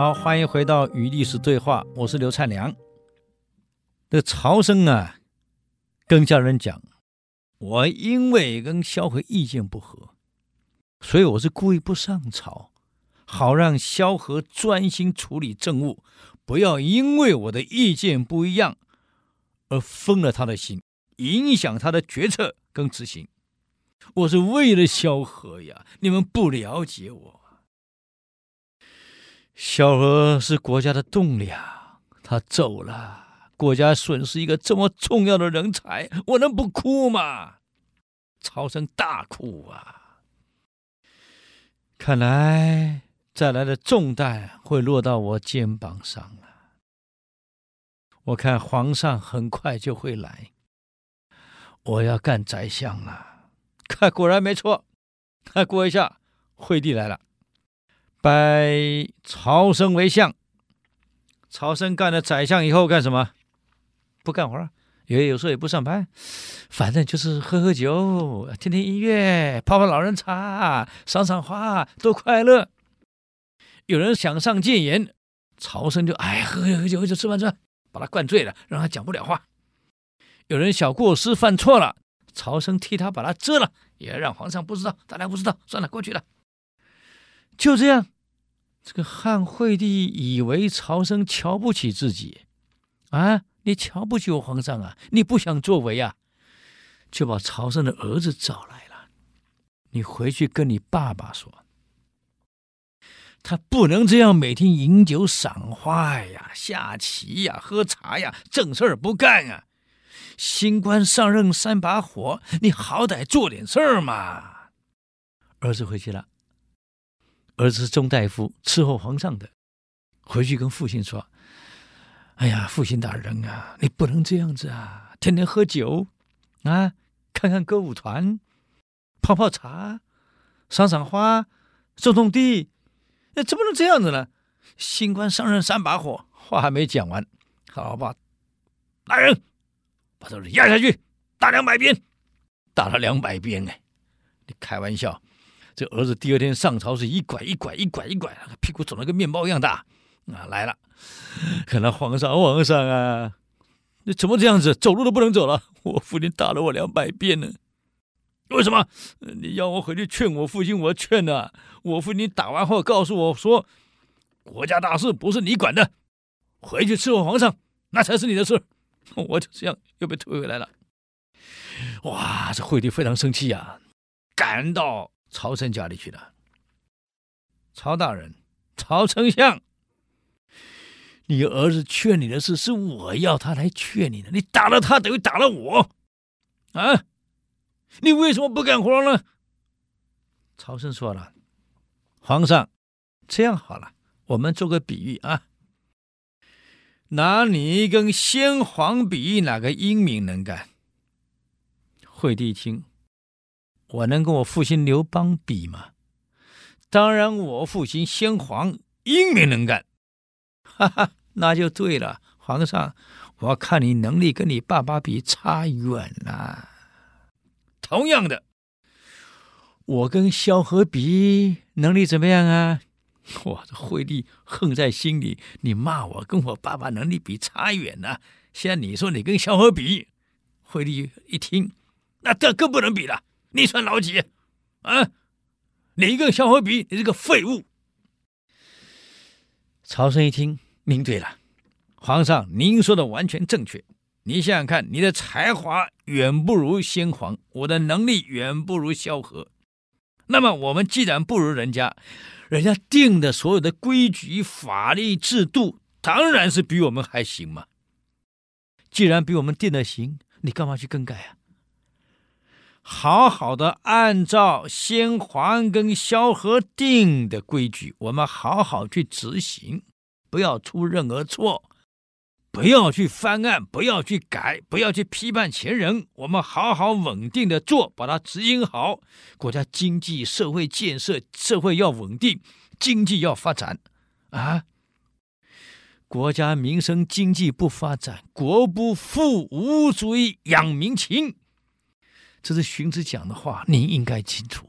好，欢迎回到与历史对话，我是刘灿良。这曹生啊，跟家人讲，我因为跟萧何意见不合，所以我是故意不上朝，好让萧何专心处理政务，不要因为我的意见不一样而分了他的心，影响他的决策跟执行。我是为了萧何呀，你们不了解我。萧何是国家的栋梁，他走了，国家损失一个这么重要的人才，我能不哭吗？曹生大哭啊！看来再来的重担会落到我肩膀上了。我看皇上很快就会来，我要干宰相了。看，果然没错。看，过一下，惠帝来了。拜曹生为相。曹生干了宰相以后干什么？不干活，也有时候也不上班，反正就是喝喝酒，听听音乐，泡泡老人茶，赏赏花，多快乐。有人想上谏言，曹生就哎喝喝酒就吃饭吃饭，把他灌醉了，让他讲不了话。有人小过失犯错了，曹生替他把他遮了，也让皇上不知道，大家不知道，算了，过去了。就这样，这个汉惠帝以为曹生瞧不起自己，啊，你瞧不起我皇上啊？你不想作为啊？就把曹生的儿子找来了，你回去跟你爸爸说，他不能这样每天饮酒赏花呀、下棋呀、喝茶呀，正事儿不干啊！新官上任三把火，你好歹做点事儿嘛！儿子回去了。儿子是中大夫，伺候皇上的，回去跟父亲说：“哎呀，父亲大人啊，你不能这样子啊！天天喝酒啊，看看歌舞团，泡泡茶，赏赏花，种种地，那怎么能这样子呢？新官上任三把火，话还没讲完，好吧，大人，把这人押下去，打两百鞭，打了两百鞭哎，你开玩笑。”这儿子第二天上朝是一拐一拐一拐一拐，屁股肿得跟面包一样大啊！来了，看到皇上，皇上啊，你怎么这样子？走路都不能走了。我父亲打了我两百遍呢。为什么？你要我回去劝我父亲，我劝了。我父亲打完后告诉我说，国家大事不是你管的，回去伺候皇上，那才是你的事。我就这样又被推回来了。哇，这惠帝非常生气呀，赶到。曹生家里去了。曹大人，曹丞相，你儿子劝你的事是我要他来劝你的，你打了他等于打了我，啊！你为什么不干活呢？曹生说了：“皇上，这样好了，我们做个比喻啊，拿你跟先皇比，哪个英明能干？”惠帝一听。我能跟我父亲刘邦比吗？当然，我父亲先皇英明能干，哈哈，那就对了。皇上，我看你能力跟你爸爸比差远了。同样的，我跟萧何比能力怎么样啊？我这惠帝恨在心里，你骂我跟我爸爸能力比差远了。现在你说你跟萧何比，惠帝一听，那这更不能比了。你算老几？啊！你跟萧何比？你这个废物！曹生一听，明对了，皇上，您说的完全正确。你想想看，你的才华远不如先皇，我的能力远不如萧何。那么，我们既然不如人家，人家定的所有的规矩、法律、制度，当然是比我们还行嘛。既然比我们定的行，你干嘛去更改啊？好好的按照先皇跟萧何定的规矩，我们好好去执行，不要出任何错，不要去翻案，不要去改，不要去批判前人。我们好好稳定的做，把它执行好。国家经济社会建设，社会要稳定，经济要发展啊！国家民生经济不发展，国不富，无足以养民情。这是荀子讲的话，您应该清楚。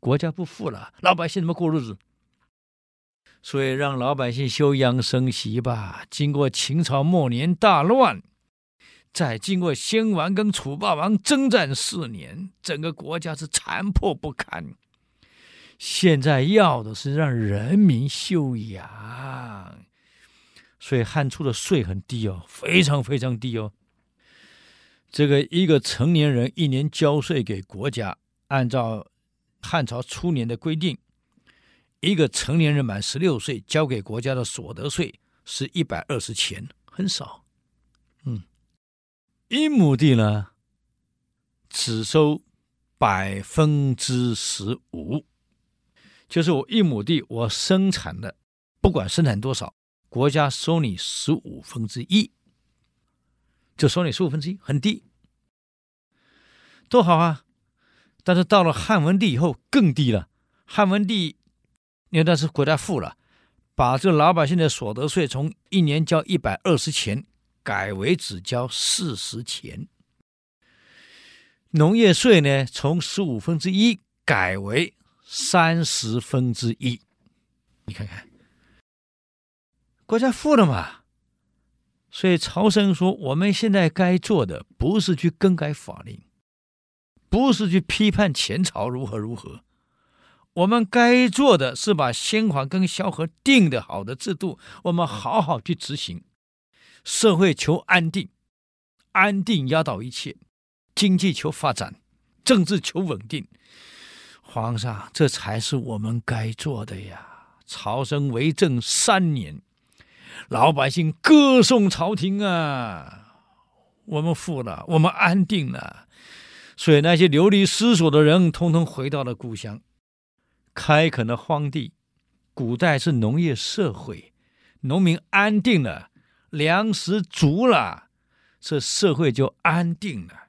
国家不富了，老百姓怎么过日子？所以让老百姓休养生息吧。经过秦朝末年大乱，再经过先王跟楚霸王征战四年，整个国家是残破不堪。现在要的是让人民休养，所以汉初的税很低哦，非常非常低哦。这个一个成年人一年交税给国家，按照汉朝初年的规定，一个成年人满十六岁交给国家的所得税是一百二十钱，很少。嗯，一亩地呢，只收百分之十五。就是我一亩地，我生产的，不管生产多少，国家收你十五分之一，就收你十五分之一，很低，多好啊！但是到了汉文帝以后更低了。汉文帝因为那是国家富了，把这老百姓的所得税从一年交一百二十钱，改为只交四十钱。农业税呢，从十五分之一改为。三十分之一，你看看，国家富了嘛？所以曹生说，我们现在该做的不是去更改法令，不是去批判前朝如何如何，我们该做的是把先皇跟萧何定的好的制度，我们好好去执行。社会求安定，安定压倒一切；经济求发展，政治求稳定。皇上，这才是我们该做的呀！曹生为政三年，老百姓歌颂朝廷啊，我们富了，我们安定了，所以那些流离失所的人，通通回到了故乡。开垦的荒地，古代是农业社会，农民安定了，粮食足了，这社会就安定了。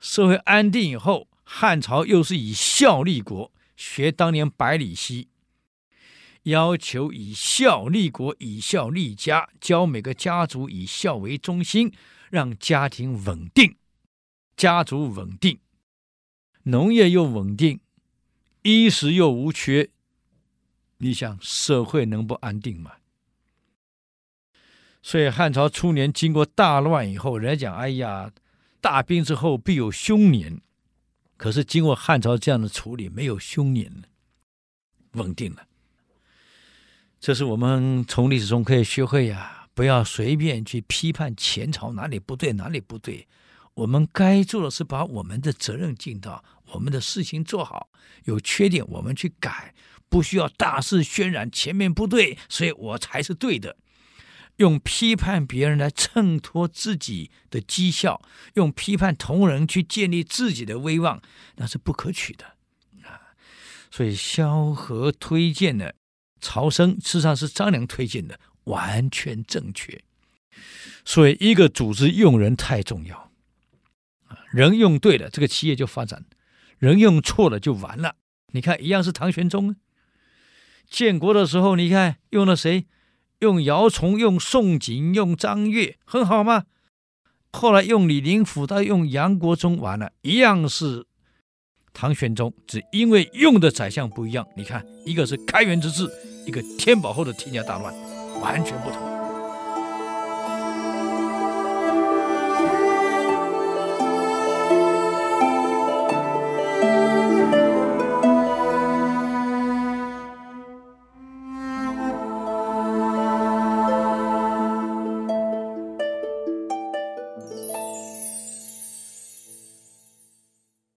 社会安定以后。汉朝又是以孝立国，学当年百里奚，要求以孝立国，以孝立家，教每个家族以孝为中心，让家庭稳定，家族稳定，农业又稳定，衣食又无缺，你想社会能不安定吗？所以汉朝初年经过大乱以后，人家讲：“哎呀，大兵之后必有凶年。”可是经过汉朝这样的处理，没有凶年，稳定了。这是我们从历史中可以学会呀，不要随便去批判前朝哪里不对，哪里不对。我们该做的是把我们的责任尽到，我们的事情做好。有缺点我们去改，不需要大肆渲染前面不对，所以我才是对的。用批判别人来衬托自己的绩效，用批判同仁去建立自己的威望，那是不可取的啊！所以萧何推荐的曹生，事实上是张良推荐的，完全正确。所以一个组织用人太重要！人用对了，这个企业就发展；人用错了就完了。你看，一样是唐玄宗，建国的时候，你看用了谁？用姚崇、用宋璟、用张悦，很好吗？后来用李林甫，到用杨国忠，完了，一样是唐玄宗，只因为用的宰相不一样。你看，一个是开元之治，一个天宝后的天下大乱，完全不同。